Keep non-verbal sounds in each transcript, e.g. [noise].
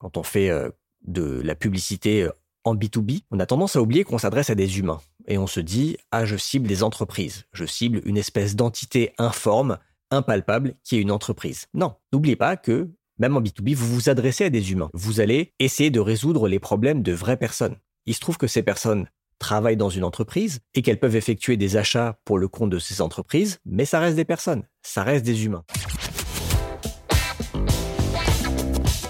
quand on fait euh, de la publicité euh, en B2B, on a tendance à oublier qu'on s'adresse à des humains. Et on se dit, ah, je cible des entreprises. Je cible une espèce d'entité informe, impalpable, qui est une entreprise. Non, n'oubliez pas que, même en B2B, vous vous adressez à des humains. Vous allez essayer de résoudre les problèmes de vraies personnes. Il se trouve que ces personnes travaillent dans une entreprise et qu'elles peuvent effectuer des achats pour le compte de ces entreprises, mais ça reste des personnes, ça reste des humains.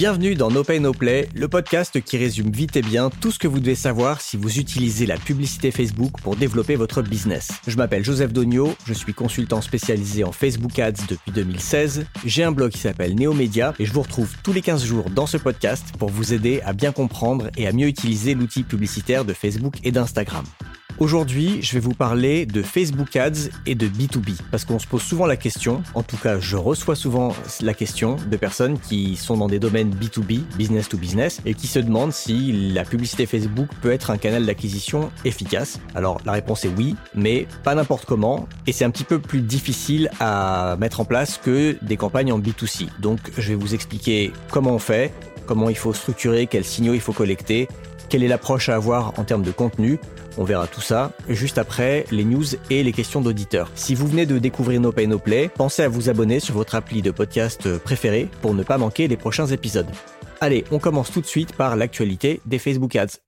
Bienvenue dans No Pay No Play, le podcast qui résume vite et bien tout ce que vous devez savoir si vous utilisez la publicité Facebook pour développer votre business. Je m'appelle Joseph Dogno, je suis consultant spécialisé en Facebook Ads depuis 2016. J'ai un blog qui s'appelle Neomedia et je vous retrouve tous les 15 jours dans ce podcast pour vous aider à bien comprendre et à mieux utiliser l'outil publicitaire de Facebook et d'Instagram. Aujourd'hui, je vais vous parler de Facebook Ads et de B2B parce qu'on se pose souvent la question, en tout cas je reçois souvent la question de personnes qui sont dans des domaines B2B, business to business, et qui se demandent si la publicité Facebook peut être un canal d'acquisition efficace. Alors la réponse est oui, mais pas n'importe comment, et c'est un petit peu plus difficile à mettre en place que des campagnes en B2C. Donc je vais vous expliquer comment on fait, comment il faut structurer, quels signaux il faut collecter, quelle est l'approche à avoir en termes de contenu on verra tout ça juste après les news et les questions d'auditeurs. Si vous venez de découvrir No Pay No Play, pensez à vous abonner sur votre appli de podcast préféré pour ne pas manquer les prochains épisodes. Allez, on commence tout de suite par l'actualité des Facebook Ads.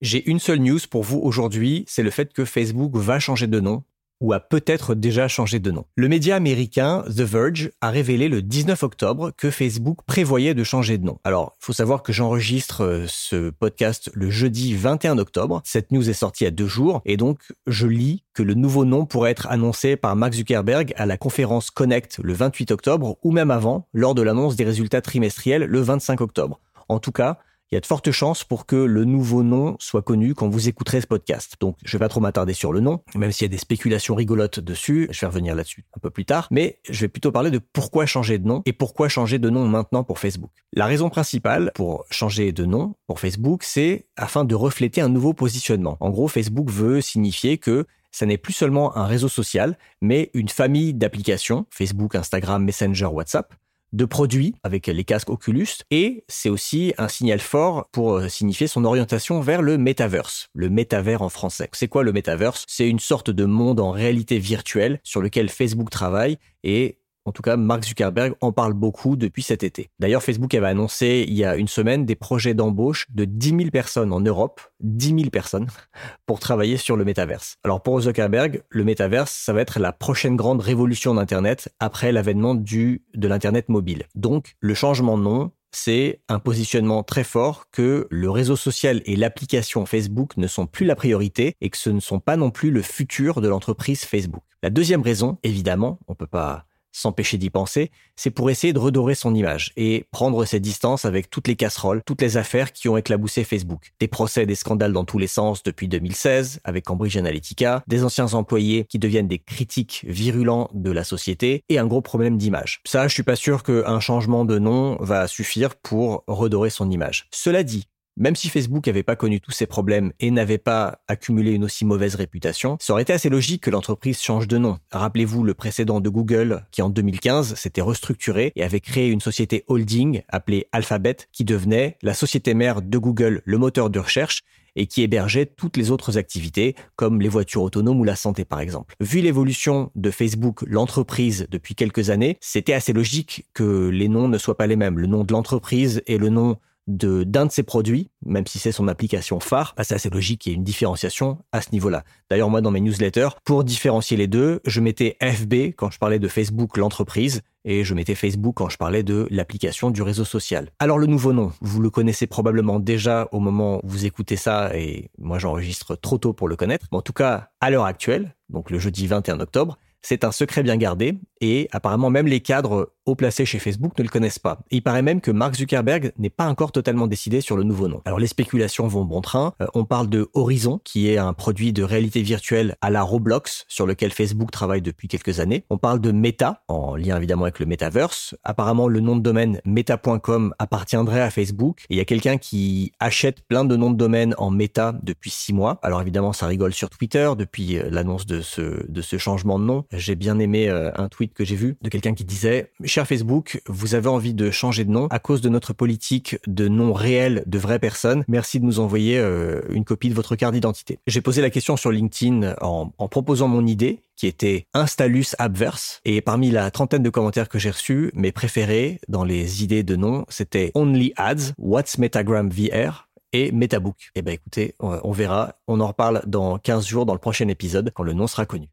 J'ai une seule news pour vous aujourd'hui, c'est le fait que Facebook va changer de nom ou a peut-être déjà changé de nom. Le média américain The Verge a révélé le 19 octobre que Facebook prévoyait de changer de nom. Alors, il faut savoir que j'enregistre euh, ce podcast le jeudi 21 octobre. Cette news est sortie à deux jours et donc je lis que le nouveau nom pourrait être annoncé par Mark Zuckerberg à la conférence Connect le 28 octobre ou même avant, lors de l'annonce des résultats trimestriels le 25 octobre. En tout cas, il y a de fortes chances pour que le nouveau nom soit connu quand vous écouterez ce podcast. Donc, je vais pas trop m'attarder sur le nom, même s'il y a des spéculations rigolotes dessus. Je vais revenir là-dessus un peu plus tard. Mais je vais plutôt parler de pourquoi changer de nom et pourquoi changer de nom maintenant pour Facebook. La raison principale pour changer de nom pour Facebook, c'est afin de refléter un nouveau positionnement. En gros, Facebook veut signifier que ça n'est plus seulement un réseau social, mais une famille d'applications, Facebook, Instagram, Messenger, WhatsApp, de produits avec les casques Oculus et c'est aussi un signal fort pour euh, signifier son orientation vers le metaverse, le métavers en français. C'est quoi le metaverse C'est une sorte de monde en réalité virtuelle sur lequel Facebook travaille et en tout cas, Mark Zuckerberg en parle beaucoup depuis cet été. D'ailleurs, Facebook avait annoncé il y a une semaine des projets d'embauche de 10 000 personnes en Europe, 10 000 personnes, [laughs] pour travailler sur le métaverse. Alors pour Zuckerberg, le métaverse, ça va être la prochaine grande révolution d'Internet après l'avènement du de l'Internet mobile. Donc, le changement de nom, c'est un positionnement très fort que le réseau social et l'application Facebook ne sont plus la priorité et que ce ne sont pas non plus le futur de l'entreprise Facebook. La deuxième raison, évidemment, on peut pas s'empêcher d'y penser, c'est pour essayer de redorer son image et prendre ses distances avec toutes les casseroles, toutes les affaires qui ont éclaboussé Facebook. Des procès, des scandales dans tous les sens depuis 2016 avec Cambridge Analytica, des anciens employés qui deviennent des critiques virulents de la société et un gros problème d'image. Ça, je suis pas sûr qu'un changement de nom va suffire pour redorer son image. Cela dit, même si Facebook n'avait pas connu tous ces problèmes et n'avait pas accumulé une aussi mauvaise réputation, ça aurait été assez logique que l'entreprise change de nom. Rappelez-vous le précédent de Google qui en 2015 s'était restructuré et avait créé une société holding appelée Alphabet qui devenait la société mère de Google, le moteur de recherche et qui hébergeait toutes les autres activités, comme les voitures autonomes ou la santé par exemple. Vu l'évolution de Facebook, l'entreprise, depuis quelques années, c'était assez logique que les noms ne soient pas les mêmes. Le nom de l'entreprise et le nom de d'un de ses produits, même si c'est son application phare, bah, c'est assez logique qu'il y ait une différenciation à ce niveau-là. D'ailleurs, moi, dans mes newsletters, pour différencier les deux, je mettais FB quand je parlais de Facebook, l'entreprise, et je mettais Facebook quand je parlais de l'application du réseau social. Alors le nouveau nom, vous le connaissez probablement déjà au moment où vous écoutez ça, et moi j'enregistre trop tôt pour le connaître. Mais en tout cas, à l'heure actuelle, donc le jeudi 21 octobre, c'est un secret bien gardé et apparemment même les cadres placés chez Facebook ne le connaissent pas. Il paraît même que Mark Zuckerberg n'est pas encore totalement décidé sur le nouveau nom. Alors les spéculations vont bon train. Euh, on parle de Horizon, qui est un produit de réalité virtuelle à la Roblox, sur lequel Facebook travaille depuis quelques années. On parle de Meta, en lien évidemment avec le Metaverse. Apparemment, le nom de domaine meta.com appartiendrait à Facebook. Il y a quelqu'un qui achète plein de noms de domaine en Meta depuis six mois. Alors évidemment, ça rigole sur Twitter depuis euh, l'annonce de ce, de ce changement de nom. J'ai bien aimé euh, un tweet que j'ai vu de quelqu'un qui disait, cher Facebook, vous avez envie de changer de nom à cause de notre politique de nom réel de vraies personnes. Merci de nous envoyer euh, une copie de votre carte d'identité. J'ai posé la question sur LinkedIn en, proposant mon idée qui était Installus Abverse. Et parmi la trentaine de commentaires que j'ai reçus, mes préférés dans les idées de nom, c'était Only Ads, What's Metagram VR, et Metabook. Eh ben écoutez, on verra, on en reparle dans 15 jours dans le prochain épisode quand le nom sera connu.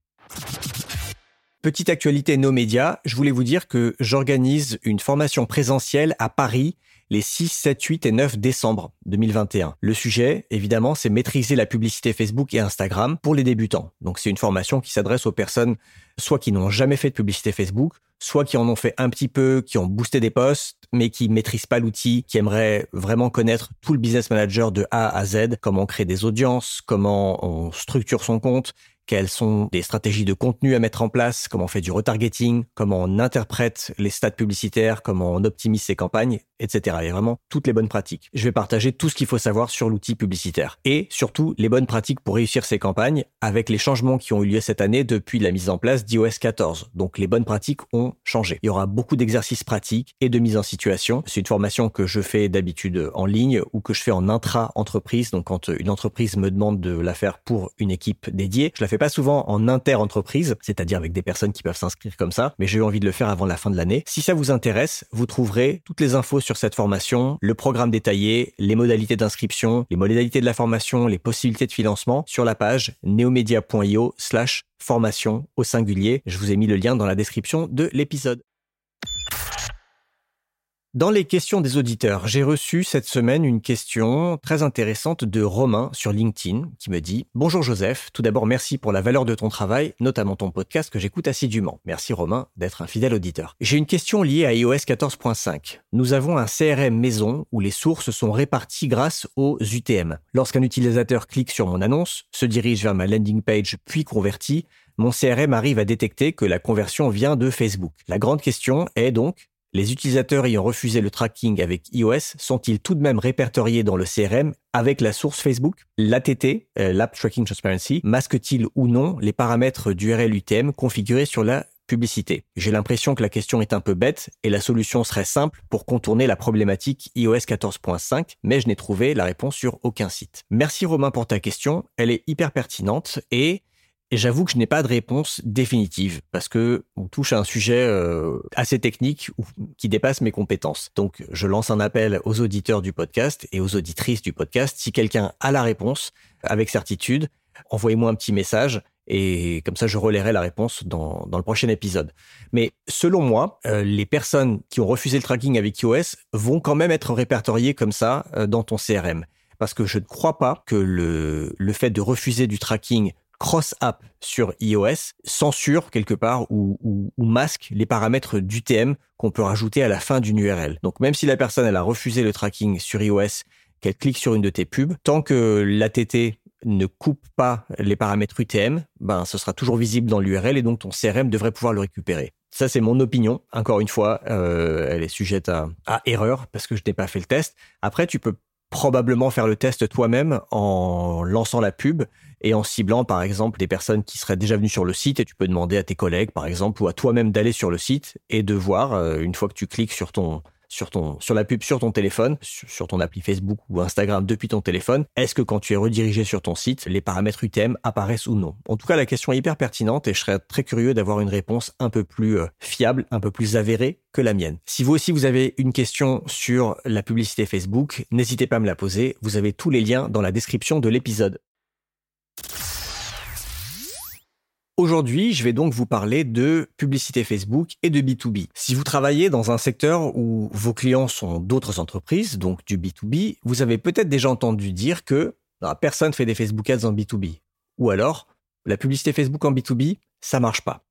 Petite actualité nos médias, je voulais vous dire que j'organise une formation présentielle à Paris les 6, 7, 8 et 9 décembre 2021. Le sujet, évidemment, c'est maîtriser la publicité Facebook et Instagram pour les débutants. Donc c'est une formation qui s'adresse aux personnes soit qui n'ont jamais fait de publicité Facebook, soit qui en ont fait un petit peu, qui ont boosté des posts, mais qui maîtrisent pas l'outil, qui aimeraient vraiment connaître tout le business manager de A à Z, comment on des audiences, comment on structure son compte, quelles sont des stratégies de contenu à mettre en place, comment on fait du retargeting, comment on interprète les stats publicitaires, comment on optimise ses campagnes, etc. Il y a vraiment toutes les bonnes pratiques. Je vais partager tout ce qu'il faut savoir sur l'outil publicitaire et surtout les bonnes pratiques pour réussir ces campagnes avec les changements qui ont eu lieu cette année depuis la mise en place d'iOS 14. Donc les bonnes pratiques ont changé. Il y aura beaucoup d'exercices pratiques et de mise en situation. C'est une formation que je fais d'habitude en ligne ou que je fais en intra-entreprise. Donc quand une entreprise me demande de la faire pour une équipe dédiée, je la fais pas souvent en inter-entreprise, c'est-à-dire avec des personnes qui peuvent s'inscrire comme ça, mais j'ai eu envie de le faire avant la fin de l'année. Si ça vous intéresse, vous trouverez toutes les infos sur cette formation, le programme détaillé, les modalités d'inscription, les modalités de la formation, les possibilités de financement sur la page neomedia.io slash formation au singulier. Je vous ai mis le lien dans la description de l'épisode. Dans les questions des auditeurs, j'ai reçu cette semaine une question très intéressante de Romain sur LinkedIn qui me dit Bonjour Joseph, tout d'abord merci pour la valeur de ton travail, notamment ton podcast que j'écoute assidûment. Merci Romain d'être un fidèle auditeur. J'ai une question liée à iOS 14.5. Nous avons un CRM maison où les sources sont réparties grâce aux UTM. Lorsqu'un utilisateur clique sur mon annonce, se dirige vers ma landing page puis convertit, mon CRM arrive à détecter que la conversion vient de Facebook. La grande question est donc les utilisateurs ayant refusé le tracking avec iOS sont-ils tout de même répertoriés dans le CRM avec la source Facebook L'ATT, euh, l'App Tracking Transparency, masque-t-il ou non les paramètres d'URL UTM configurés sur la publicité? J'ai l'impression que la question est un peu bête et la solution serait simple pour contourner la problématique iOS 14.5, mais je n'ai trouvé la réponse sur aucun site. Merci Romain pour ta question, elle est hyper pertinente et et j'avoue que je n'ai pas de réponse définitive parce que on touche à un sujet euh, assez technique qui dépasse mes compétences. Donc, je lance un appel aux auditeurs du podcast et aux auditrices du podcast. Si quelqu'un a la réponse avec certitude, envoyez-moi un petit message et comme ça, je relayerai la réponse dans, dans le prochain épisode. Mais selon moi, euh, les personnes qui ont refusé le tracking avec iOS vont quand même être répertoriées comme ça euh, dans ton CRM. Parce que je ne crois pas que le, le fait de refuser du tracking cross-app sur iOS censure quelque part ou, masque les paramètres d'UTM qu'on peut rajouter à la fin d'une URL. Donc même si la personne a refusé le tracking sur iOS, qu'elle clique sur une de tes pubs, tant que l'ATT ne coupe pas les paramètres UTM, ben ce sera toujours visible dans l'URL et donc ton CRM devrait pouvoir le récupérer. Ça, c'est mon opinion. Encore une fois, euh, elle est sujette à, à erreur parce que je n'ai pas fait le test. Après, tu peux probablement faire le test toi-même en lançant la pub et en ciblant par exemple des personnes qui seraient déjà venues sur le site et tu peux demander à tes collègues par exemple ou à toi-même d'aller sur le site et de voir euh, une fois que tu cliques sur ton sur la pub sur ton téléphone, sur, ton appli Facebook ou Instagram depuis ton téléphone, est-ce que quand tu es redirigé sur ton site, les paramètres UTM apparaissent ou non? En tout cas, la question est hyper pertinente et je serais très curieux d'avoir une réponse un peu plus euh, fiable, un peu plus avérée que la mienne. Si vous aussi vous avez une question sur la publicité Facebook, n'hésitez pas à me la poser, vous avez tous les liens dans la description de l'épisode. Aujourd'hui, je vais donc vous parler de publicité Facebook et de B2B. Si vous travaillez dans un secteur où vos clients sont d'autres entreprises, donc du B2B, vous avez peut-être déjà entendu dire que ah, personne fait des Facebook Ads en B2B. Ou alors, la publicité Facebook en B2B, ça marche pas.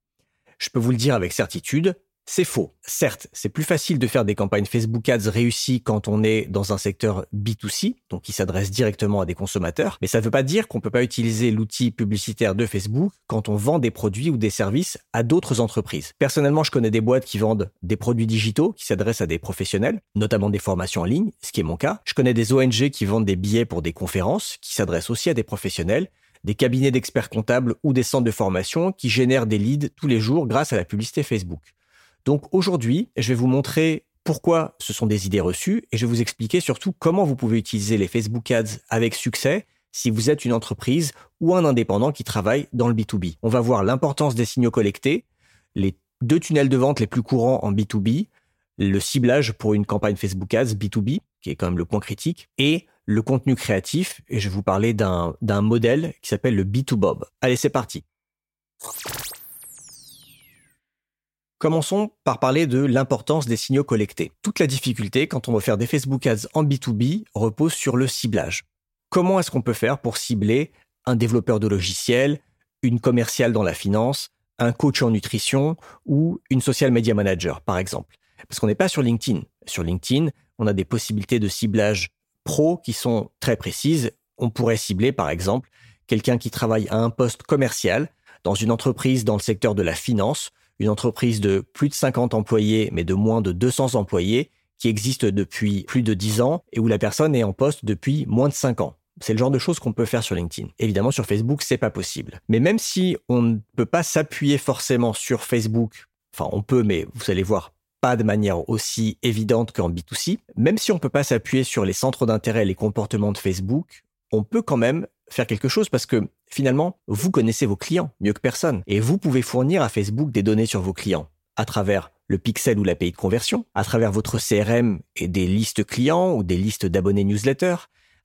Je peux vous le dire avec certitude, C'est faux. Certes, c'est plus facile de faire des campagnes Facebook Ads réussies quand on est dans un secteur B2C, donc qui s'adresse directement à des consommateurs, mais ça ne veut pas dire qu'on ne peut pas utiliser l'outil publicitaire de Facebook quand on vend des produits ou des services à d'autres entreprises. Personnellement, je connais des boîtes qui vendent des produits digitaux qui s'adressent à des professionnels, notamment des formations en ligne, ce qui est mon cas. Je connais des ONG qui vendent des billets pour des conférences qui s'adressent aussi à des professionnels des cabinets d'experts comptables ou des centres de formation qui génèrent des leads tous les jours grâce à la publicité Facebook. Donc aujourd'hui, je vais vous montrer pourquoi ce sont des idées reçues et je vais vous expliquer surtout comment vous pouvez utiliser les Facebook Ads avec succès si vous êtes une entreprise ou un indépendant qui travaille dans le B2B. On va voir l'importance des signaux collectés, les deux tunnels de vente les plus courants en B2B, le ciblage pour une campagne Facebook Ads B2B, qui est quand même le point critique, et le contenu créatif. Et je vais vous parler d'un modèle qui s'appelle le B2Bob. Allez, c'est parti. Commençons par parler de l'importance des signaux collectés. Toute la difficulté quand on veut faire des Facebook Ads en B2B repose sur le ciblage. Comment est-ce qu'on peut faire pour cibler un développeur de logiciels, une commerciale dans la finance, un coach en nutrition ou une social media manager, par exemple? Parce qu'on n'est pas sur LinkedIn. Sur LinkedIn, on a des possibilités de ciblage pro qui sont très précises. On pourrait cibler, par exemple, quelqu'un qui travaille à un poste commercial dans une entreprise dans le secteur de la finance une entreprise de plus de 50 employés, mais de moins de 200 employés, qui existe depuis plus de 10 ans et où la personne est en poste depuis moins de 5 ans. C'est le genre de choses qu'on peut faire sur LinkedIn. Évidemment, sur Facebook, c'est pas possible. Mais même si on ne peut pas s'appuyer forcément sur Facebook, enfin, on peut, mais vous allez voir, pas de manière aussi évidente qu'en B2C, même si on ne peut pas s'appuyer sur les centres d'intérêt et les comportements de Facebook, on peut quand même faire quelque chose parce que finalement, vous connaissez vos clients mieux que personne et vous pouvez fournir à Facebook des données sur vos clients à travers le pixel ou l'API de conversion, à travers votre CRM et des listes clients ou des listes d'abonnés newsletter,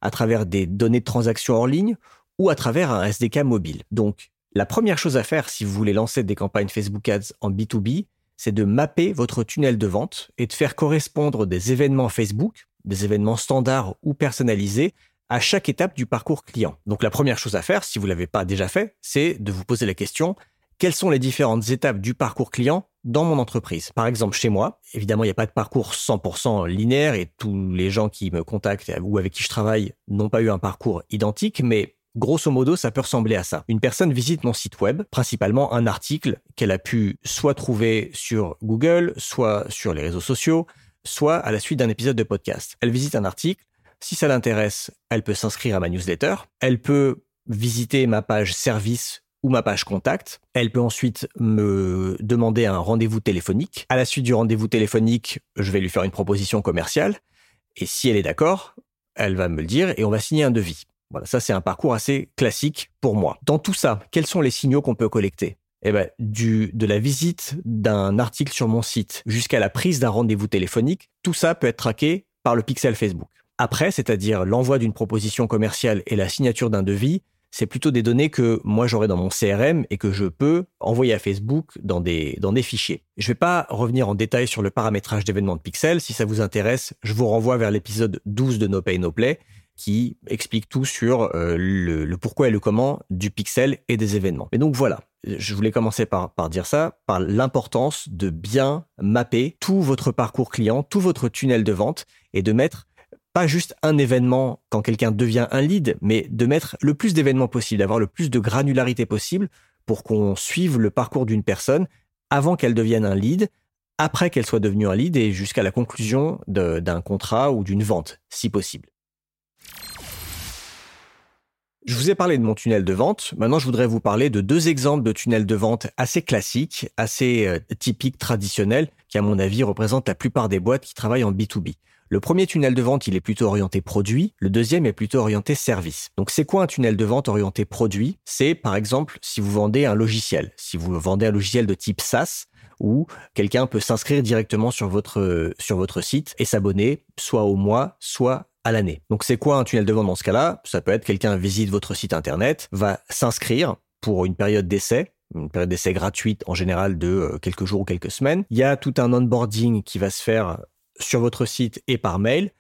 à travers des données de transactions hors ligne ou à travers un SDK mobile. Donc, la première chose à faire si vous voulez lancer des campagnes Facebook Ads en B2B, c'est de mapper votre tunnel de vente et de faire correspondre des événements Facebook, des événements standards ou personnalisés, à chaque étape du parcours client. Donc la première chose à faire, si vous l'avez pas déjà fait, c'est de vous poser la question quelles sont les différentes étapes du parcours client dans mon entreprise? Par exemple, chez moi, évidemment, il n'y a pas de parcours 100% linéaire et tous les gens qui me contactent ou avec qui je travaille n'ont pas eu un parcours identique, mais grosso modo, ça peut ressembler à ça. Une personne visite mon site web, principalement un article qu'elle a pu soit trouver sur Google, soit sur les réseaux sociaux, soit à la suite d'un épisode de podcast. Elle visite un article, si ça l'intéresse, elle peut s'inscrire à ma newsletter. Elle peut visiter ma page service ou ma page contact. Elle peut ensuite me demander un rendez-vous téléphonique. À la suite du rendez-vous téléphonique, je vais lui faire une proposition commerciale. Et si elle est d'accord, elle va me le dire et on va signer un devis. Voilà, ça c'est un parcours assez classique pour moi. Dans tout ça, quels sont les signaux qu'on peut collecter? Eh ben, du, de la visite d'un article sur mon site jusqu'à la prise d'un rendez-vous téléphonique, tout ça peut être traqué par le pixel Facebook. Après, c'est-à-dire l'envoi d'une proposition commerciale et la signature d'un devis, c'est plutôt des données que moi j'aurai dans mon CRM et que je peux envoyer à Facebook dans des, dans des fichiers. Je ne vais pas revenir en détail sur le paramétrage d'événements de pixels. Si ça vous intéresse, je vous renvoie vers l'épisode 12 de No Pay No Play qui explique tout sur euh, le, le, pourquoi et le comment du pixel et des événements. Mais donc voilà, je voulais commencer par, par dire ça, par l'importance de bien mapper tout votre parcours client, tout votre tunnel de vente et de mettre pas juste un événement quand quelqu'un devient un lead, mais de mettre le plus d'événements possible, d'avoir le plus de granularité possible pour qu'on suive le parcours d'une personne avant qu'elle devienne un lead, après qu'elle soit devenue un lead et jusqu'à la conclusion d'un contrat ou d'une vente, si possible. Je vous ai parlé de mon tunnel de vente. Maintenant, je voudrais vous parler de deux exemples de tunnels de vente assez classiques, assez euh, typiques, traditionnels, qui à mon avis représentent la plupart des boîtes qui travaillent en B2B. Le premier tunnel de vente, il est plutôt orienté produit. Le deuxième est plutôt orienté service. Donc, c'est quoi un tunnel de vente orienté produit? C'est, par exemple, si vous vendez un logiciel. Si vous vendez un logiciel de type SaaS, où quelqu'un peut s'inscrire directement sur votre, sur votre site et s'abonner soit au mois, soit à l'année. Donc, c'est quoi un tunnel de vente dans ce cas-là? Ça peut être quelqu'un visite votre site internet, va s'inscrire pour une période d'essai, une période d'essai gratuite en général de euh, quelques jours ou quelques semaines. Il y a tout un onboarding qui va se faire sur votre site et par mail.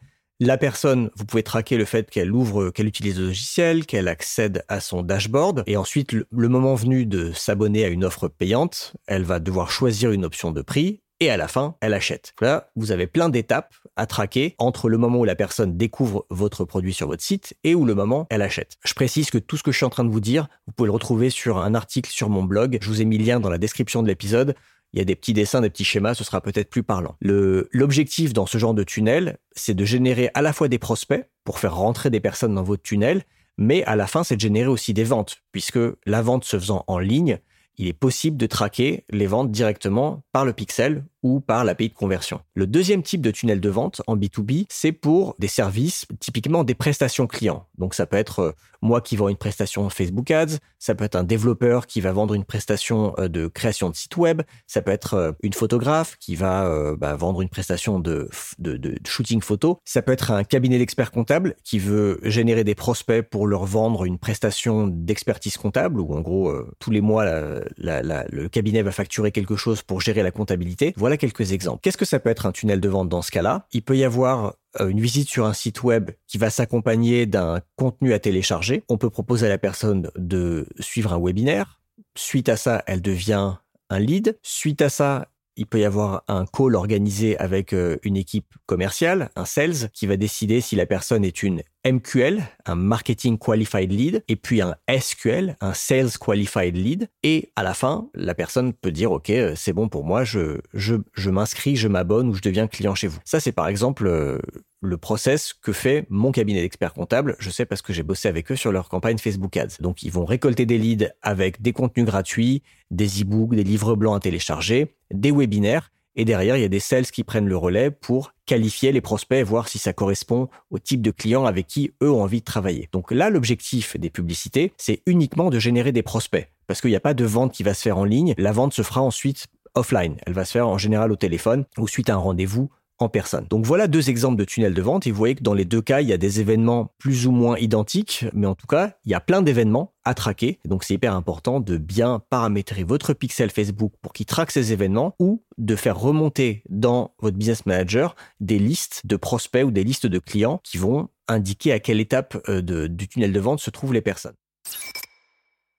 La personne, vous pouvez traquer le fait qu'elle ouvre, qu'elle utilise le logiciel, qu'elle accède à son dashboard. Et ensuite, le, moment venu de s'abonner à une offre payante, elle va devoir choisir une option de prix. et à la fin, elle achète. Là, vous avez plein d'étapes à traquer entre le moment où la personne découvre votre produit sur votre site et où le moment elle achète. Je précise que tout ce que je suis en train de vous dire, vous pouvez le retrouver sur un article sur mon blog. Je vous ai mis le lien dans la description de l'épisode. Il y a des petits dessins, des petits schémas, ce sera peut-être plus parlant. L'objectif dans ce genre de tunnel, c'est de générer à la fois des prospects pour faire rentrer des personnes dans votre tunnel, mais à la fin, c'est de générer aussi des ventes, puisque la vente se faisant en ligne, il est possible de traquer les ventes directement par le pixel ou par l'API de conversion. Le deuxième type de tunnel de vente en B2B, c'est pour des services, typiquement des prestations clients. Donc ça peut être euh, moi qui vends une prestation Facebook Ads, ça peut être un développeur qui va vendre une prestation euh, de création de site web, ça peut être euh, une photographe qui va bah, vendre une prestation de, shooting photo, ça peut être un cabinet d'experts comptables qui veut générer des prospects pour leur vendre une prestation d'expertise comptable, où en gros tous les mois le cabinet va facturer quelque chose pour gérer la comptabilité. Voilà quelques exemples. Qu'est-ce que ça peut être un tunnel de vente dans ce cas-là? Il peut y avoir euh, une visite sur un site web qui va s'accompagner d'un contenu à télécharger. On peut proposer à la personne de suivre un webinaire. Suite à ça, elle devient un lead. Suite à ça, il peut y avoir un call organisé avec euh, une équipe commerciale, un sales, qui va décider si la personne est une MQL, un Marketing Qualified Lead, et puis un SQL, un Sales Qualified Lead. Et à la fin, la personne peut dire, OK, euh, c'est bon pour moi, je, m'inscris, je m'abonne ou je deviens client chez vous. Ça, c'est par exemple euh, le process que fait mon cabinet d'experts comptables. Je sais parce que j'ai bossé avec eux sur leur campagne Facebook Ads. Donc, ils vont récolter des leads avec des contenus gratuits, des e-books, des livres blancs à télécharger, des webinaires et derrière, il y a des sales qui prennent le relais pour qualifier les prospects, voir si ça correspond au type de clients avec qui eux ont envie de travailler. Donc là, l'objectif des publicités, c'est uniquement de générer des prospects. Parce qu'il n'y a pas de vente qui va se faire en ligne. La vente se fera ensuite offline. Elle va se faire en général au téléphone ou suite à un rendez-vous en personne. Donc voilà deux exemples de tunnels de vente et vous voyez que dans les deux cas, il y a des événements plus ou moins identiques, mais en tout cas, il y a plein d'événements traquer. Donc c'est hyper important de bien paramétrer votre pixel Facebook pour qu'il traque ces événements ou de faire remonter dans votre business manager des listes de prospects ou des listes de clients qui vont indiquer à quelle étape euh, du tunnel de vente se trouvent les personnes.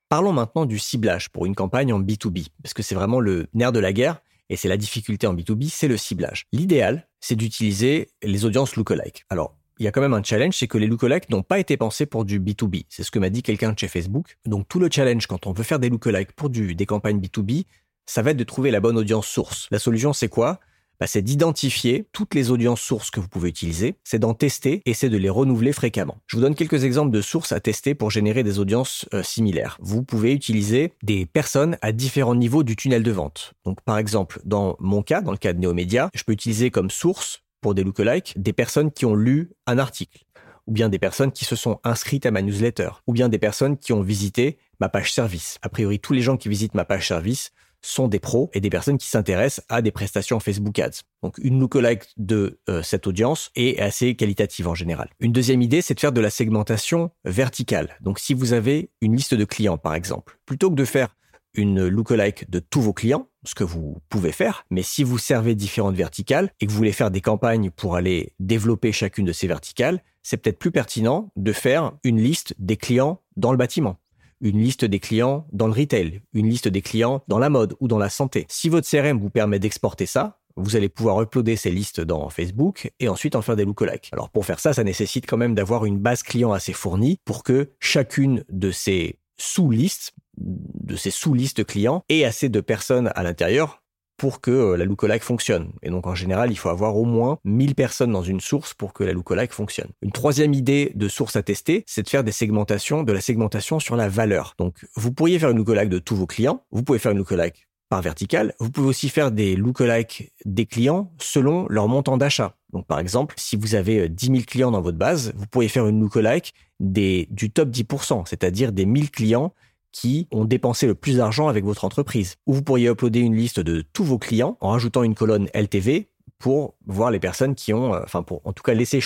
Parlons maintenant du ciblage pour une campagne en B2B, parce que c'est vraiment le nerf de la guerre et c'est la difficulté en B2B, c'est le ciblage. L'idéal, c'est d'utiliser les audiences lookalike. Alors, il y a quand même un challenge, c'est que les lookalike n'ont pas été pensés pour du B2B. C'est ce que m'a dit quelqu'un chez Facebook. Donc tout le challenge quand on veut faire des lookalike pour des campagnes B2B, ça va être de trouver la bonne audience source. La solution, c'est quoi? Bah, c'est d'identifier toutes les audiences sources que vous pouvez utiliser, c'est d'en tester et c'est de les renouveler fréquemment. Je vous donne quelques exemples de sources à tester pour générer des audiences euh, similaires. Vous pouvez utiliser des personnes à différents niveaux du tunnel de vente. Donc par exemple, dans mon cas, dans le cas de Neomédia, je peux utiliser comme source pour des lookalikes des personnes qui ont lu un article ou bien des personnes qui se sont inscrites à ma newsletter, ou bien des personnes qui ont visité ma page service. A priori, tous les gens qui visitent ma page service sont des pros et des personnes qui s'intéressent à des prestations Facebook Ads. Donc une lookalike de euh, cette audience est assez qualitative en général. Une deuxième idée, c'est de faire de la segmentation verticale. Donc si vous avez une liste de clients par exemple, plutôt que de faire une lookalike de tous vos clients, ce que vous pouvez faire, mais si vous servez différentes verticales et que vous voulez faire des campagnes pour aller développer chacune de ces verticales, c'est peut-être plus pertinent de faire une liste des clients dans le bâtiment une liste des clients dans le retail, une liste des clients dans la mode ou dans la santé. Si votre CRM vous permet d'exporter ça, vous allez pouvoir uploader ces listes dans Facebook et ensuite en faire des lookalikes. Alors pour faire ça, ça nécessite quand même d'avoir une base client assez fournie pour que chacune de ces sous-listes, de ces sous-listes clients ait assez de personnes à l'intérieur pour que euh, la lookalike fonctionne. Et donc en général, il faut avoir au moins 1000 personnes dans une source pour que la lookalike fonctionne. Une troisième idée de source à tester, c'est de faire des segmentations, de la segmentation sur la valeur. Donc vous pourriez faire une lookalike de tous vos clients, vous pouvez faire une lookalike par vertical, vous pouvez aussi faire des lookalike des clients selon leur montant d'achat. Donc par exemple, si vous avez 10 euh, 000 clients dans votre base, vous pourriez faire une lookalike des, du top 10%, c'est-à-dire des 1000 clients qui ont dépensé le plus d'argent avec votre entreprise. Ou vous pourriez uploader une liste de tous vos clients en rajoutant une colonne LTV pour voir les personnes qui ont, euh, enfin pour en tout cas laisser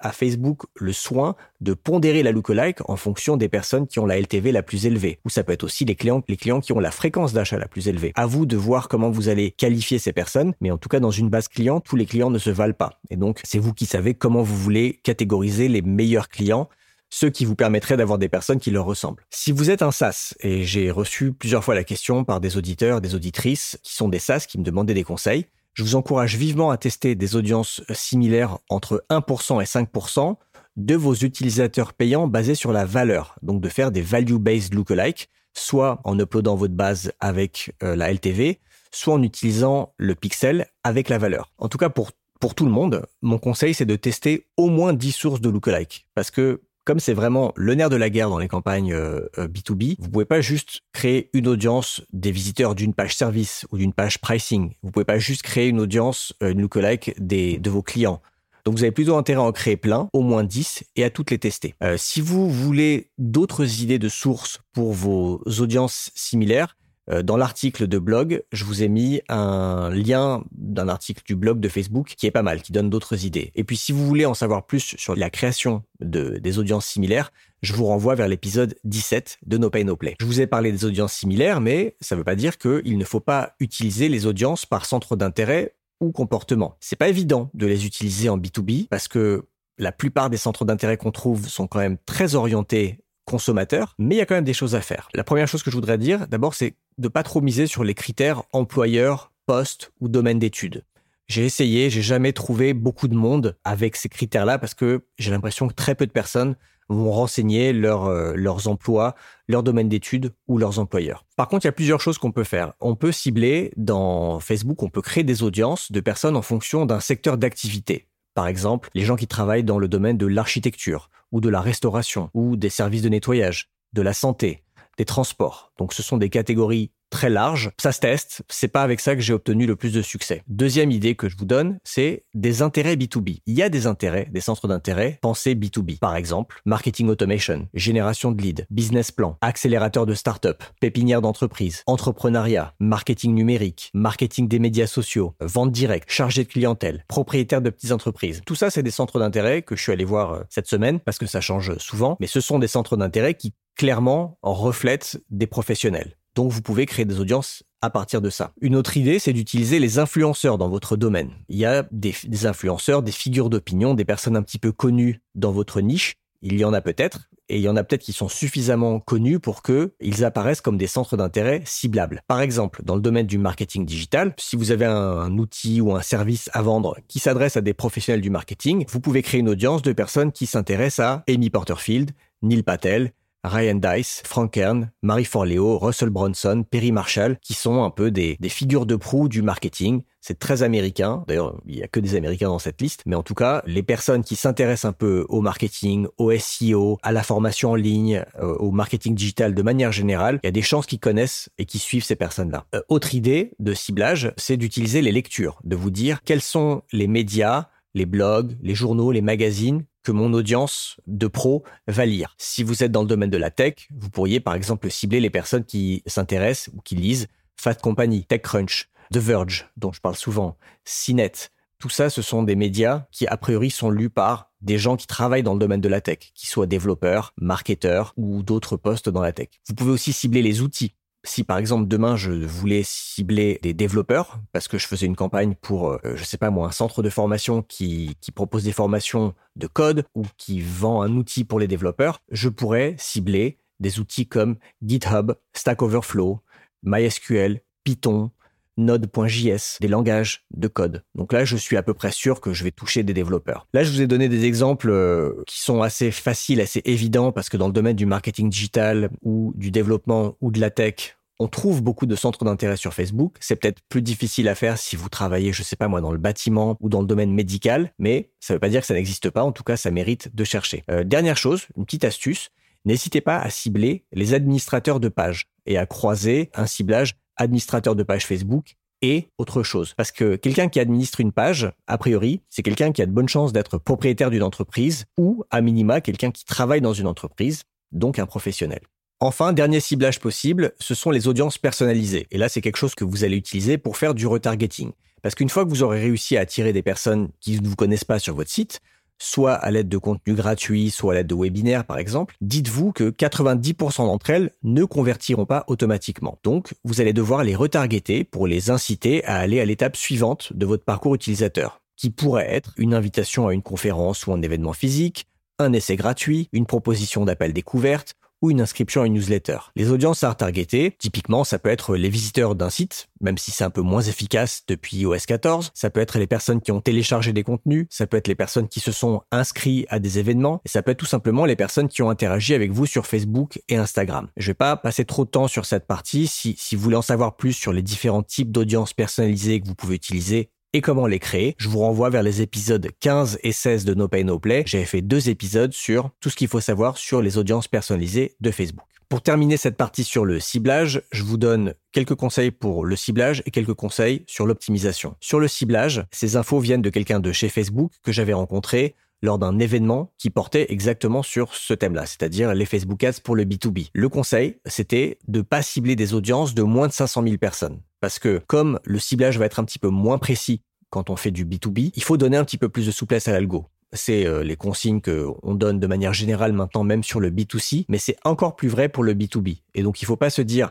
à Facebook le soin de pondérer la lookalike en fonction des personnes qui ont la LTV la plus élevée. Ou ça peut être aussi les clients, les clients qui ont la fréquence d'achat la plus élevée. À vous de voir comment vous allez qualifier ces personnes, mais en tout cas dans une base client, tous les clients ne se valent pas. Et donc c'est vous qui savez comment vous voulez catégoriser les meilleurs clients ce qui vous permettrait d'avoir des personnes qui leur ressemblent. Si vous êtes un SaaS, et j'ai reçu plusieurs fois la question par des auditeurs, des auditrices qui sont des SaaS qui me demandaient des conseils, je vous encourage vivement à tester des audiences similaires entre 1% et 5% de vos utilisateurs payants basés sur la valeur, donc de faire des value-based lookalike, soit en uploadant votre base avec euh, la LTV, soit en utilisant le pixel avec la valeur. En tout cas, pour, pour tout le monde, mon conseil, c'est de tester au moins 10 sources de lookalike. Parce que comme c'est vraiment le nerf de la guerre dans les campagnes B2B, euh, vous pouvez pas juste créer une audience des visiteurs d'une page service ou d'une page pricing. Vous pouvez pas juste créer une audience, euh, une lookalike des, de vos clients. Donc vous avez plutôt intérêt à en créer plein, au moins 10, et à toutes les tester. Euh, si vous voulez d'autres idées de sources pour vos audiences similaires, euh, dans l'article de blog, je vous ai mis un lien d'un article du blog de Facebook qui est pas mal, qui donne d'autres idées. Et puis si vous voulez en savoir plus sur la création de, des audiences similaires, je vous renvoie vers l'épisode 17 de No Pay No Play. Je vous ai parlé des audiences similaires, mais ça ne veut pas dire qu'il ne faut pas utiliser les audiences par centre d'intérêt ou comportement. C'est pas évident de les utiliser en B2B parce que la plupart des centres d'intérêt qu'on trouve sont quand même très orientés consommateurs, mais il y a quand même des choses à faire. La première chose que je voudrais dire, d'abord, c'est de pas trop miser sur les critères employeur, poste ou domaine d'études. J'ai essayé, j'ai jamais trouvé beaucoup de monde avec ces critères-là parce que j'ai l'impression que très peu de personnes vont renseigner euh, leurs emplois, leur domaine d'études ou leurs employeurs. Par contre, il y a plusieurs choses qu'on peut faire. On peut cibler dans Facebook, on peut créer des audiences de personnes en fonction d'un secteur d'activité. Par exemple, les gens qui travaillent dans le domaine de l'architecture ou de la restauration ou des services de nettoyage, de la santé, des transports. Donc ce sont des catégories très larges. Ça se teste. C'est pas avec ça que j'ai obtenu le plus de succès. Deuxième idée que je vous donne, c'est des intérêts B2B. Il y a des intérêts, des centres d'intérêt pensés B2B. Par exemple, marketing automation, génération de leads, business plan, accélérateur de start-up, pépinière d'entreprise, entrepreneuriat, marketing numérique, marketing des médias sociaux, vente directe, chargé de clientèle, propriétaire de petites entreprises. Tout ça, c'est des centres d'intérêt que je suis allé voir euh, cette semaine parce que ça change souvent, mais ce sont des centres d'intérêt qui clairement reflètent des professionnels. Donc vous pouvez créer des audiences à partir de ça. Une autre idée, c'est d'utiliser les influenceurs dans votre domaine. Il y a des, influenceurs, des figures d'opinion, des personnes un petit peu connues dans votre niche. Il y en a peut-être, et il y en a peut-être qui sont suffisamment connus pour que ils apparaissent comme des centres d'intérêt ciblables. Par exemple, dans le domaine du marketing digital, si vous avez un outil ou un service à vendre qui s'adresse à des professionnels du marketing, vous pouvez créer une audience de personnes qui s'intéressent à Amy Porterfield, Neil Patel, Ryan Dice, Frank Kern, Marie Forleo, Russell Bronson, Perry Marshall, qui sont un peu des, figures de proue du marketing. C'est très américain. D'ailleurs, il y a que des Américains dans cette liste. Mais en tout cas, les personnes qui s'intéressent un peu au marketing, au SEO, à la formation en ligne, euh, au marketing digital de manière générale, il y a des chances qu'ils connaissent et qui suivent ces personnes-là. Euh, autre idée de ciblage, c'est d'utiliser les lectures, de vous dire quels sont les médias, les blogs, les journaux, les magazines que mon audience de pro va lire. Si vous êtes dans le domaine de la tech, vous pourriez par exemple cibler les personnes qui s'intéressent ou qui lisent Fast Company, TechCrunch, The Verge, dont je parle souvent, CNET. Tout ça, ce sont des médias qui, a priori, sont lus par des gens qui travaillent dans le domaine de la tech, qui soient développeurs, marketeurs ou d'autres postes dans la tech. Vous pouvez aussi cibler les outils si par exemple demain je voulais cibler des développeurs parce que je faisais une campagne pour euh, je sais pas moi un centre de formation qui, qui propose des formations de code ou qui vend un outil pour les développeurs, je pourrais cibler des outils comme GitHub, Stack Overflow, MySQL, Python, Node.js, des langages de code. Donc là, je suis à peu près sûr que je vais toucher des développeurs. Là, je vous ai donné des exemples euh, qui sont assez faciles, assez évidents, parce que dans le domaine du marketing digital ou du développement ou de la tech, on trouve beaucoup de centres d'intérêt sur Facebook. C'est peut-être plus difficile à faire si vous travaillez, je sais pas moi, dans le bâtiment ou dans le domaine médical, mais ça veut pas dire que ça n'existe pas. En tout cas, ça mérite de chercher. Euh, dernière chose, une petite astuce. N'hésitez pas à cibler les administrateurs de pages et à croiser un ciblage administrateur de page Facebook et autre chose. Parce que quelqu'un qui administre une page, a priori, c'est quelqu'un qui a de bonnes chances d'être propriétaire d'une entreprise ou, à minima, quelqu'un qui travaille dans une entreprise, donc un professionnel. Enfin, dernier ciblage possible, ce sont les audiences personnalisées. Et là, c'est quelque chose que vous allez utiliser pour faire du retargeting. Parce qu'une fois que vous aurez réussi à attirer des personnes qui ne vous connaissent pas sur votre site, soit à l'aide de contenus gratuits, soit à l'aide de webinaires par exemple, dites-vous que 90% d'entre elles ne convertiront pas automatiquement. Donc, vous allez devoir les retargeter pour les inciter à aller à l'étape suivante de votre parcours utilisateur, qui pourrait être une invitation à une conférence ou un événement physique, un essai gratuit, une proposition d'appel découverte, ou une inscription à une newsletter. Les audiences à retargeter, typiquement, ça peut être les visiteurs d'un site, même si c'est un peu moins efficace depuis iOS 14. Ça peut être les personnes qui ont téléchargé des contenus, ça peut être les personnes qui se sont inscrits à des événements, et ça peut être tout simplement les personnes qui ont interagi avec vous sur Facebook et Instagram. Je vais pas passer trop de temps sur cette partie. Si, si vous voulez en savoir plus sur les différents types d'audiences personnalisées que vous pouvez utiliser, et comment les créer. Je vous renvoie vers les épisodes 15 et 16 de No Pay No Play. J'avais fait deux épisodes sur tout ce qu'il faut savoir sur les audiences personnalisées de Facebook. Pour terminer cette partie sur le ciblage, je vous donne quelques conseils pour le ciblage et quelques conseils sur l'optimisation. Sur le ciblage, ces infos viennent de quelqu'un de chez Facebook que j'avais rencontré lors d'un événement qui portait exactement sur ce thème-là, c'est-à-dire les Facebook Ads pour le B2B. Le conseil, c'était de pas cibler des audiences de moins de 500 000 personnes. Parce que comme le ciblage va être un petit peu moins précis quand on fait du B2B, il faut donner un petit peu plus de souplesse à l'algo. C'est euh, les consignes qu'on donne de manière générale maintenant même sur le B2C, mais c'est encore plus vrai pour le B2B. Et donc il ne faut pas se dire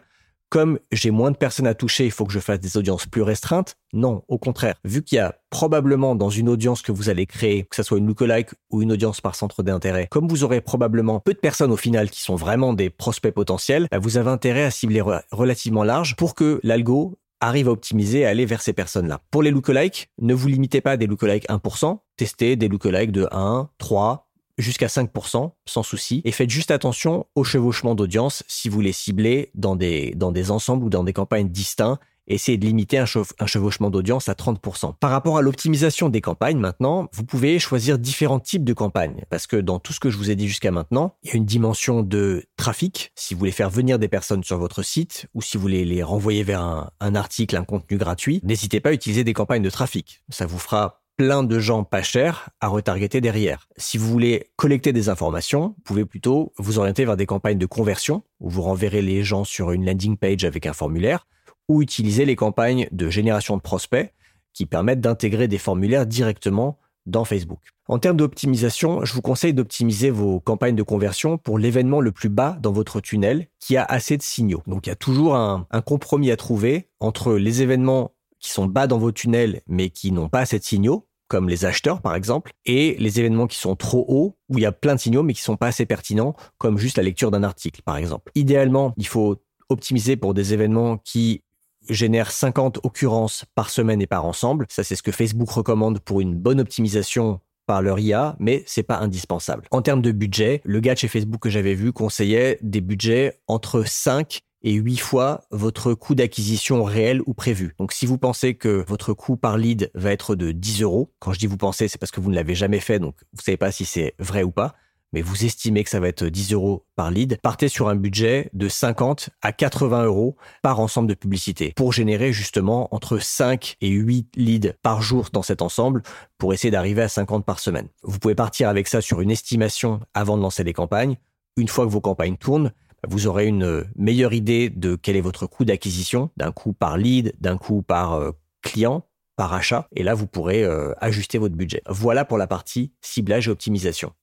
comme j'ai moins de personnes à toucher, il faut que je fasse des audiences plus restreintes. Non, au contraire. Vu qu'il y a probablement dans une audience que vous allez créer, que ce soit une lookalike ou une audience par centre d'intérêt, comme vous aurez probablement peu de personnes au final qui sont vraiment des prospects potentiels, bah, vous avez intérêt à cibler relativement large pour que l'algo arrive à optimiser et aller vers ces personnes-là. Pour les lookalikes, ne vous limitez pas à des lookalikes 1%, testez des lookalikes de 1, 3, jusqu'à 5% sans souci et faites juste attention au chevauchement d'audience si vous les ciblez dans des, dans des ensembles ou dans des campagnes distincts essayez de limiter un, chevauchement d'audience à 30%. Par rapport à l'optimisation des campagnes maintenant, vous pouvez choisir différents types de campagnes parce que dans tout ce que je vous ai dit jusqu'à maintenant, il y a une dimension de trafic, si vous voulez faire venir des personnes sur votre site ou si vous voulez les renvoyer vers un, un article, un contenu gratuit, n'hésitez pas à utiliser des campagnes de trafic. Ça vous fera plein de gens pas chers à retargeter derrière. Si vous voulez collecter des informations, vous pouvez plutôt vous orienter vers des campagnes de conversion où vous renverrez les gens sur une landing page avec un formulaire ou utiliser les campagnes de génération de prospects qui permettent d'intégrer des formulaires directement dans Facebook. En termes d'optimisation, je vous conseille d'optimiser vos campagnes de conversion pour l'événement le plus bas dans votre tunnel qui a assez de signaux. Donc il y a toujours un, un compromis à trouver entre les événements qui sont bas dans vos tunnels mais qui n'ont pas assez de signaux, comme les acheteurs par exemple, et les événements qui sont trop hauts, où il y a plein de signaux mais qui sont pas assez pertinents, comme juste la lecture d'un article par exemple. Idéalement, il faut optimiser pour des événements qui génèrent 50 occurrences par semaine et par ensemble. Ça, c'est ce que Facebook recommande pour une bonne optimisation par leur IA, mais c'est pas indispensable. En termes de budget, le gars chez Facebook que j'avais vu conseillait des budgets entre 5 et 8 fois votre coût d'acquisition réel ou prévu. Donc si vous pensez que votre coût par lead va être de 10 euros, quand je dis vous pensez, c'est parce que vous ne l'avez jamais fait, donc vous savez pas si c'est vrai ou pas, mais vous estimez que ça va être 10 euros par lead, partez sur un budget de 50 à 80 euros par ensemble de publicité pour générer justement entre 5 et 8 leads par jour dans cet ensemble pour essayer d'arriver à 50 par semaine. Vous pouvez partir avec ça sur une estimation avant de lancer des campagnes. Une fois que vos campagnes tournent, vous aurez une meilleure idée de quel est votre coût d'acquisition, d'un coût par lead, d'un coût par euh, client, par achat, et là vous pourrez euh, ajuster votre budget. Voilà pour la partie ciblage et optimisation.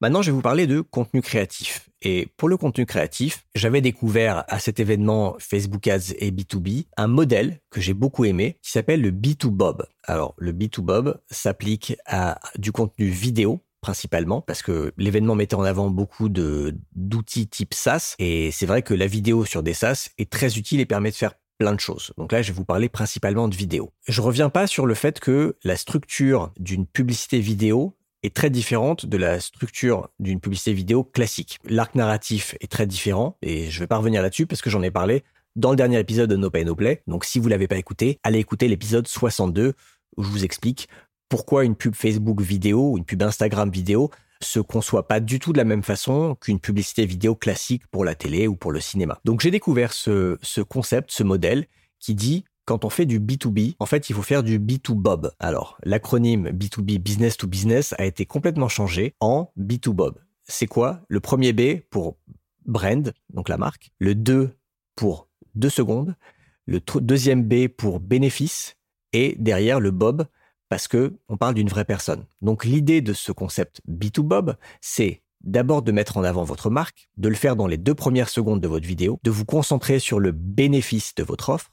Maintenant, je vais vous parler de contenu créatif. Et pour le contenu créatif, j'avais découvert à cet événement Facebook Ads et B2B un modèle que j'ai beaucoup aimé qui s'appelle le B2Bob. Alors, le B2Bob s'applique à du contenu vidéo principalement parce que l'événement mettait en avant beaucoup de d'outils type SaaS et c'est vrai que la vidéo sur des SaaS est très utile et permet de faire plein de choses. Donc là, je vais vous parler principalement de vidéo. Je reviens pas sur le fait que la structure d'une publicité vidéo est très différente de la structure d'une publicité vidéo classique. L'arc narratif est très différent et je vais pas revenir là-dessus parce que j'en ai parlé dans le dernier épisode de No Pay No Play. Donc si vous l'avez pas écouté, allez écouter l'épisode 62 où je vous explique pourquoi une pub Facebook vidéo ou une pub Instagram vidéo se conçoit pas du tout de la même façon qu'une publicité vidéo classique pour la télé ou pour le cinéma. Donc j'ai découvert ce, ce concept, ce modèle qui dit quand on fait du B2B, en fait, il faut faire du B2Bob. Alors, l'acronyme B2B, Business to Business, a été complètement changé en B2Bob. C'est quoi Le premier B pour brand, donc la marque. Le 2 pour 2 secondes. Le deuxième B pour bénéfice. Et derrière le Bob, parce que on parle d'une vraie personne. Donc l'idée de ce concept B2Bob, c'est d'abord de mettre en avant votre marque, de le faire dans les deux premières secondes de votre vidéo, de vous concentrer sur le bénéfice de votre offre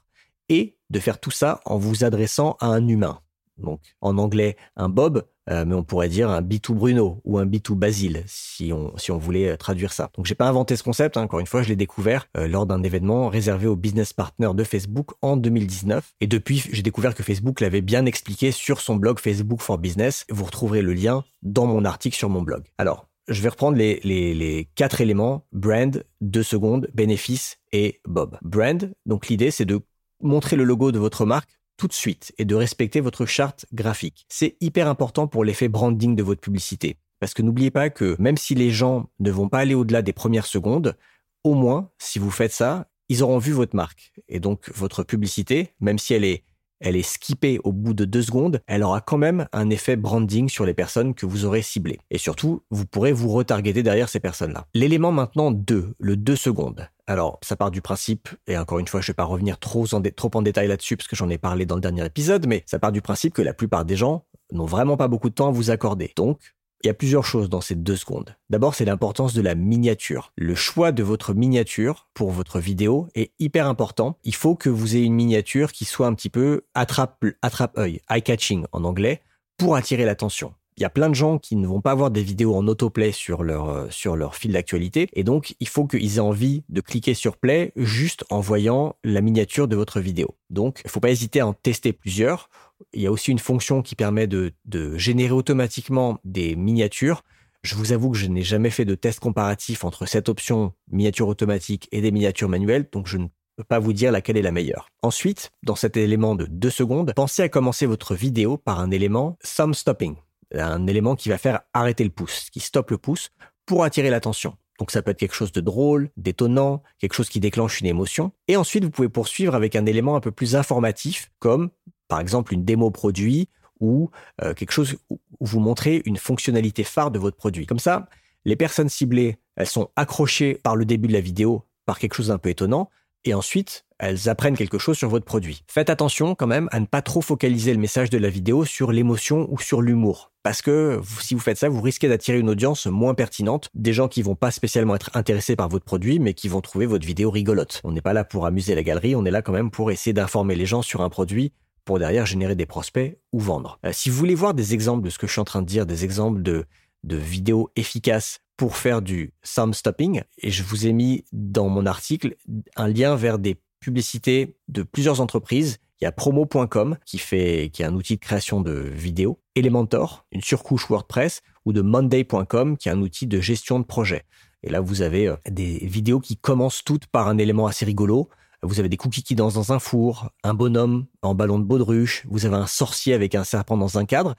et de faire tout ça en vous adressant à un humain. Donc en anglais un Bob, euh, mais on pourrait dire un B2 Bruno ou un B2 Basile si on, si on voulait euh, traduire ça. Donc j'ai pas inventé ce concept, hein. encore une fois, je l'ai découvert euh, lors d'un événement réservé aux business partners de Facebook en 2019. Et depuis, j'ai découvert que Facebook l'avait bien expliqué sur son blog Facebook for Business. Vous retrouverez le lien dans mon article sur mon blog. Alors, je vais reprendre les, les quatre éléments, brand, deux secondes, bénéfice et Bob. Brand, donc l'idée c'est de montrer le logo de votre marque tout de suite et de respecter votre charte graphique. C'est hyper important pour l'effet branding de votre publicité. Parce que n'oubliez pas que même si les gens ne vont pas aller au-delà des premières secondes, au moins, si vous faites ça, ils auront vu votre marque. Et donc, votre publicité, même si elle est elle est skippée au bout de deux secondes, elle aura quand même un effet branding sur les personnes que vous aurez ciblées. Et surtout, vous pourrez vous retargeter derrière ces personnes-là. L'élément maintenant 2, le 2 secondes. Alors, ça part du principe, et encore une fois, je ne vais pas revenir trop en, détail là-dessus parce que j'en ai parlé dans le dernier épisode, mais ça part du principe que la plupart des gens n'ont vraiment pas beaucoup de temps à vous accorder. Donc, il y a plusieurs choses dans ces deux secondes. D'abord, c'est l'importance de la miniature. Le choix de votre miniature pour votre vidéo est hyper important. Il faut que vous ayez une miniature qui soit un petit peu attrape, attrape œil, eye catching en anglais, pour attirer l'attention. Il y a plein de gens qui ne vont pas avoir des vidéos en autoplay sur leur, euh, sur leur fil d'actualité. Et donc, il faut qu'ils aient envie de cliquer sur play juste en voyant la miniature de votre vidéo. Donc, il ne faut pas hésiter à en tester plusieurs. Il y a aussi une fonction qui permet de, de générer automatiquement des miniatures. Je vous avoue que je n'ai jamais fait de test comparatif entre cette option miniature automatique et des miniatures manuelles, donc je ne peux pas vous dire laquelle est la meilleure. Ensuite, dans cet élément de 2 secondes, pensez à commencer votre vidéo par un élément thumb stopping, un élément qui va faire arrêter le pouce, qui stoppe le pouce pour attirer l'attention. Donc ça peut être quelque chose de drôle, d'étonnant, quelque chose qui déclenche une émotion. Et ensuite, vous pouvez poursuivre avec un élément un peu plus informatif, comme par exemple une démo produit ou euh, quelque chose où vous montrez une fonctionnalité phare de votre produit. Comme ça, les personnes ciblées, elles sont accrochées par le début de la vidéo par quelque chose d'un peu étonnant, et ensuite, elles apprennent quelque chose sur votre produit. Faites attention quand même à ne pas trop focaliser le message de la vidéo sur l'émotion ou sur l'humour. Parce que si vous faites ça, vous risquez d'attirer une audience moins pertinente, des gens qui vont pas spécialement être intéressés par votre produit, mais qui vont trouver votre vidéo rigolote. On n'est pas là pour amuser la galerie, on est là quand même pour essayer d'informer les gens sur un produit pour derrière générer des prospects ou vendre. Euh, si vous voulez voir des exemples de ce que je suis en train de dire, des exemples de, de vidéos efficaces pour faire du thumb stopping, et je vous ai mis dans mon article un lien vers des publicités de plusieurs entreprises. Il y a promo.com qui fait, qui est un outil de création de vidéos, Elementor, une surcouche WordPress, ou de Monday.com qui est un outil de gestion de projet. Et là, vous avez euh, des vidéos qui commencent toutes par un élément assez rigolo. Vous avez des cookies qui dansent dans un four, un bonhomme en ballon de baudruche, vous avez un sorcier avec un serpent dans un cadre.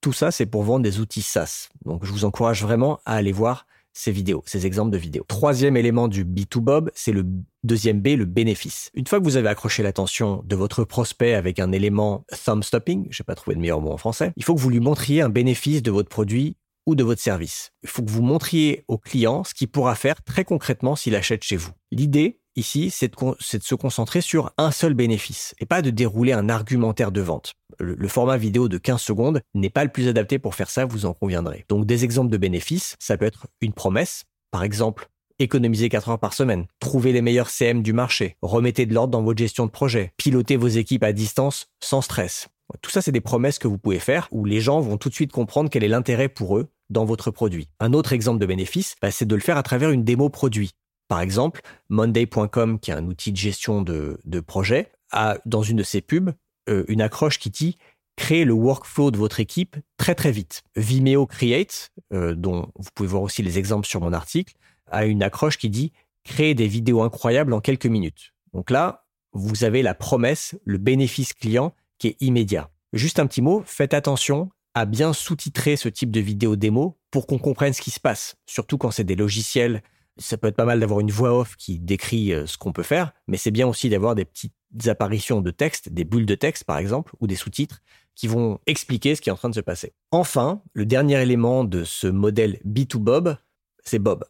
Tout ça, c'est pour vendre des outils SaaS. Donc, je vous encourage vraiment à aller voir ces vidéos, ces exemples de vidéos. Troisième élément du B2Bob, c'est le deuxième B, le bénéfice. Une fois que vous avez accroché l'attention de votre prospect avec un élément thumb stopping, je n'ai pas trouvé de meilleur mot en français, il faut que vous lui montriez un bénéfice de votre produit ou de votre service. Il faut que vous montriez au client ce qu'il pourra faire très concrètement s'il achète chez vous. L'idée, ici, c'est de, se concentrer sur un seul bénéfice et pas de dérouler un argumentaire de vente. Le, format vidéo de 15 secondes n'est pas le plus adapté pour faire ça, vous en conviendrez. Donc des exemples de bénéfices, ça peut être une promesse, par exemple économiser 4 heures par semaine, trouver les meilleurs CM du marché, remettez de l'ordre dans votre gestion de projet, piloter vos équipes à distance sans stress. Tout ça, c'est des promesses que vous pouvez faire où les gens vont tout de suite comprendre quel est l'intérêt pour eux dans votre produit. Un autre exemple de bénéfice, bah, c'est de le faire à travers une démo produit. Par exemple, Monday.com, qui est un outil de gestion de, projet, a dans une de ses pubs euh, une accroche qui dit créer le workflow de votre équipe très très vite. Vimeo Create, euh, dont vous pouvez voir aussi les exemples sur mon article, a une accroche qui dit créer des vidéos incroyables en quelques minutes. Donc là, vous avez la promesse, le bénéfice client qui est immédiat. Juste un petit mot, faites attention à bien sous-titrer ce type de vidéo démo pour qu'on comprenne ce qui se passe, surtout quand c'est des logiciels ça peut être pas mal d'avoir une voix off qui décrit euh, ce qu'on peut faire, mais c'est bien aussi d'avoir des petites apparitions de texte, des bulles de texte par exemple, ou des sous-titres qui vont expliquer ce qui est en train de se passer. Enfin, le dernier élément de ce modèle B2Bob, c'est Bob.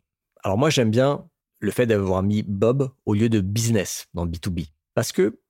Alors moi j'aime bien le fait d'avoir mis Bob au lieu de business dans B2B, parce que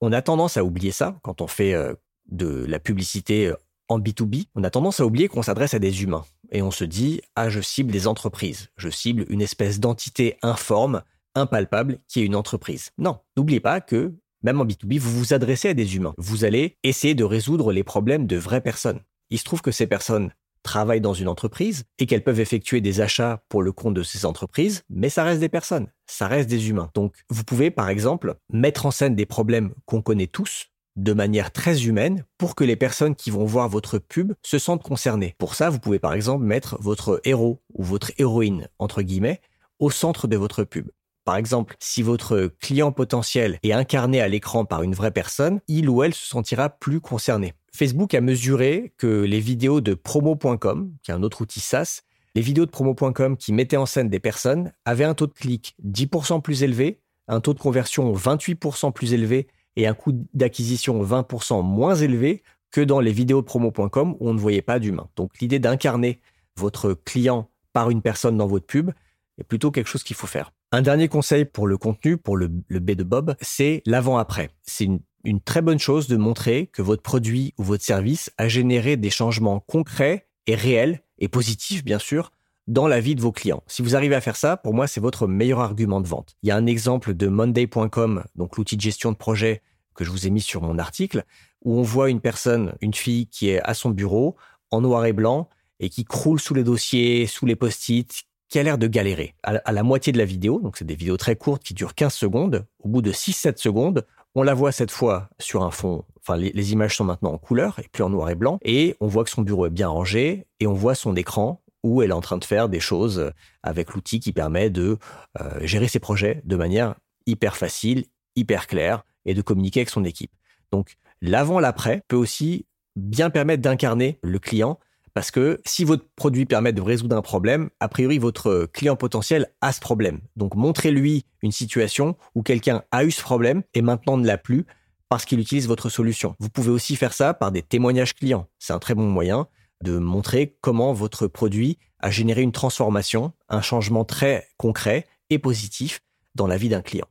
on a tendance à oublier ça quand on fait euh, de la publicité euh, en B2B, on a tendance à oublier qu'on s'adresse à des humains. Et on se dit, ah, je cible des entreprises. Je cible une espèce d'entité informe, impalpable, qui est une entreprise. Non, n'oubliez pas que même en B2B, vous vous adressez à des humains. Vous allez essayer de résoudre les problèmes de vraies personnes. Il se trouve que ces personnes travaillent dans une entreprise et qu'elles peuvent effectuer des achats pour le compte de ces entreprises, mais ça reste des personnes, ça reste des humains. Donc vous pouvez par exemple mettre en scène des problèmes qu'on connaît tous de manière très humaine pour que les personnes qui vont voir votre pub se sentent concernées. Pour ça, vous pouvez par exemple mettre votre héros ou votre héroïne, entre guillemets, au centre de votre pub. Par exemple, si votre client potentiel est incarné à l'écran par une vraie personne, il ou elle se sentira plus concerné. Facebook a mesuré que les vidéos de promo.com, qui est un autre outil SaaS, les vidéos de promo.com qui mettaient en scène des personnes avaient un taux de clic 10% plus élevé, un taux de conversion 28% plus élevé et un coût d'acquisition 20% moins élevé que dans les vidéos de promo.com où on ne voyait pas d'humain. Donc l'idée d'incarner votre client par une personne dans votre pub est plutôt quelque chose qu'il faut faire. Un dernier conseil pour le contenu, pour le, B de Bob, c'est l'avant-après. C'est une très bonne chose de montrer que votre produit ou votre service a généré des changements concrets et réels et positifs, bien sûr, dans la vie de vos clients. Si vous arrivez à faire ça, pour moi, c'est votre meilleur argument de vente. Il y a un exemple de Monday.com, donc l'outil de gestion de projet que je vous ai mis sur mon article, où on voit une personne, une fille qui est à son bureau, en noir et blanc, et qui croule sous les dossiers, sous les post-it, qui a l'air de galérer. À la moitié de la vidéo, donc c'est des vidéos très courtes qui durent 15 secondes, au bout de 6-7 secondes, on la voit cette fois sur un fond, enfin les, images sont maintenant en couleur et plus en noir et blanc, et on voit que son bureau est bien rangé, et on voit son écran où elle est en train de faire des choses avec l'outil qui permet de euh, gérer ses projets de manière hyper facile, hyper claire, et de communiquer avec son équipe. Donc l'avant, l'après peut aussi bien permettre d'incarner le client parce que si votre produit permet de résoudre un problème, a priori, votre client potentiel a ce problème. Donc, montrez-lui une situation où quelqu'un a eu ce problème et maintenant ne l'a plus parce qu'il utilise votre solution. Vous pouvez aussi faire ça par des témoignages clients. C'est un très bon moyen de montrer comment votre produit a généré une transformation, un changement très concret et positif dans la vie d'un client.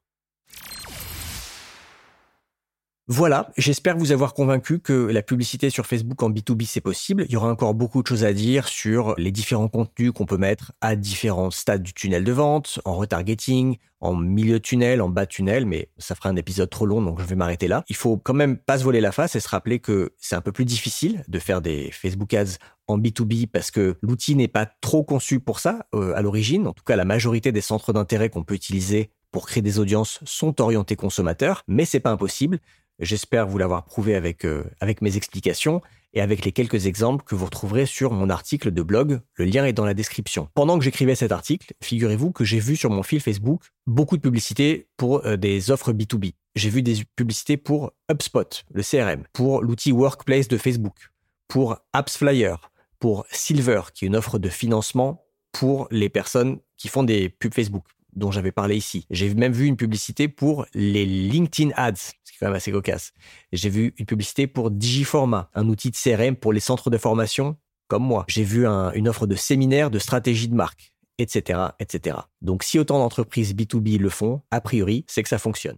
Voilà, j'espère vous avoir convaincu que la publicité sur Facebook en B2B c'est possible. Il y aura encore beaucoup de choses à dire sur les différents contenus qu'on peut mettre à différents stades du tunnel de vente, en retargeting, en milieu tunnel, en bas tunnel, mais ça fera un épisode trop long donc je vais m'arrêter là. Il faut quand même pas se voler la face et se rappeler que c'est un peu plus difficile de faire des Facebook ads en B2B parce que l'outil n'est pas trop conçu pour ça euh, à l'origine. En tout cas, la majorité des centres d'intérêt qu'on peut utiliser pour créer des audiences sont orientés consommateurs, mais c'est pas impossible. J'espère vous l'avoir prouvé avec, euh, avec mes explications et avec les quelques exemples que vous retrouverez sur mon article de blog. Le lien est dans la description. Pendant que j'écrivais cet article, figurez-vous que j'ai vu sur mon fil Facebook beaucoup de publicités pour euh, des offres B2B. J'ai vu des publicités pour HubSpot, le CRM, pour l'outil Workplace de Facebook, pour AppsFlyer, pour Silver, qui est une offre de financement pour les personnes qui font des pubs Facebook dont j'avais parlé ici. J'ai même vu une publicité pour les LinkedIn Ads, ce qui est quand même assez cocasse. J'ai vu une publicité pour Digiforma, un outil de CRM pour les centres de formation comme moi. J'ai vu une offre de séminaire de stratégie de marque, etc., etc. Donc si autant d'entreprises B2B le font, a priori, c'est que ça fonctionne.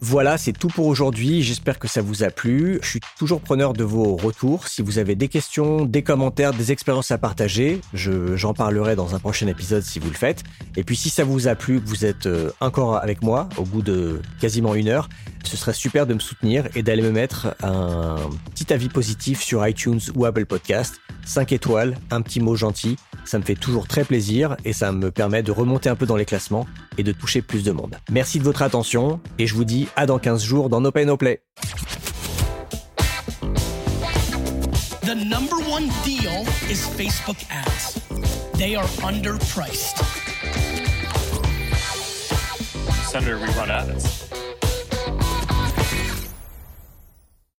Voilà, c'est tout pour aujourd'hui. J'espère que ça vous a plu. Je suis toujours preneur de vos retours. Si vous avez des questions, des commentaires, des expériences à partager, j'en parlerai dans un prochain épisode si vous le faites. Et puis si ça vous a plu, que vous êtes euh, encore avec moi au bout de quasiment une heure, ce serait super de me soutenir et d'aller me mettre un petit avis positif sur iTunes ou Apple Podcast. 5 étoiles, un petit mot gentil. Ça me fait toujours très plaisir et ça me permet de remonter un peu dans les classements et de toucher plus de monde. Merci de votre attention et je vous dis à dans 15 jours dans No Pay No Play. The number one deal is Facebook ads. They are underpriced. Senator, we run ads.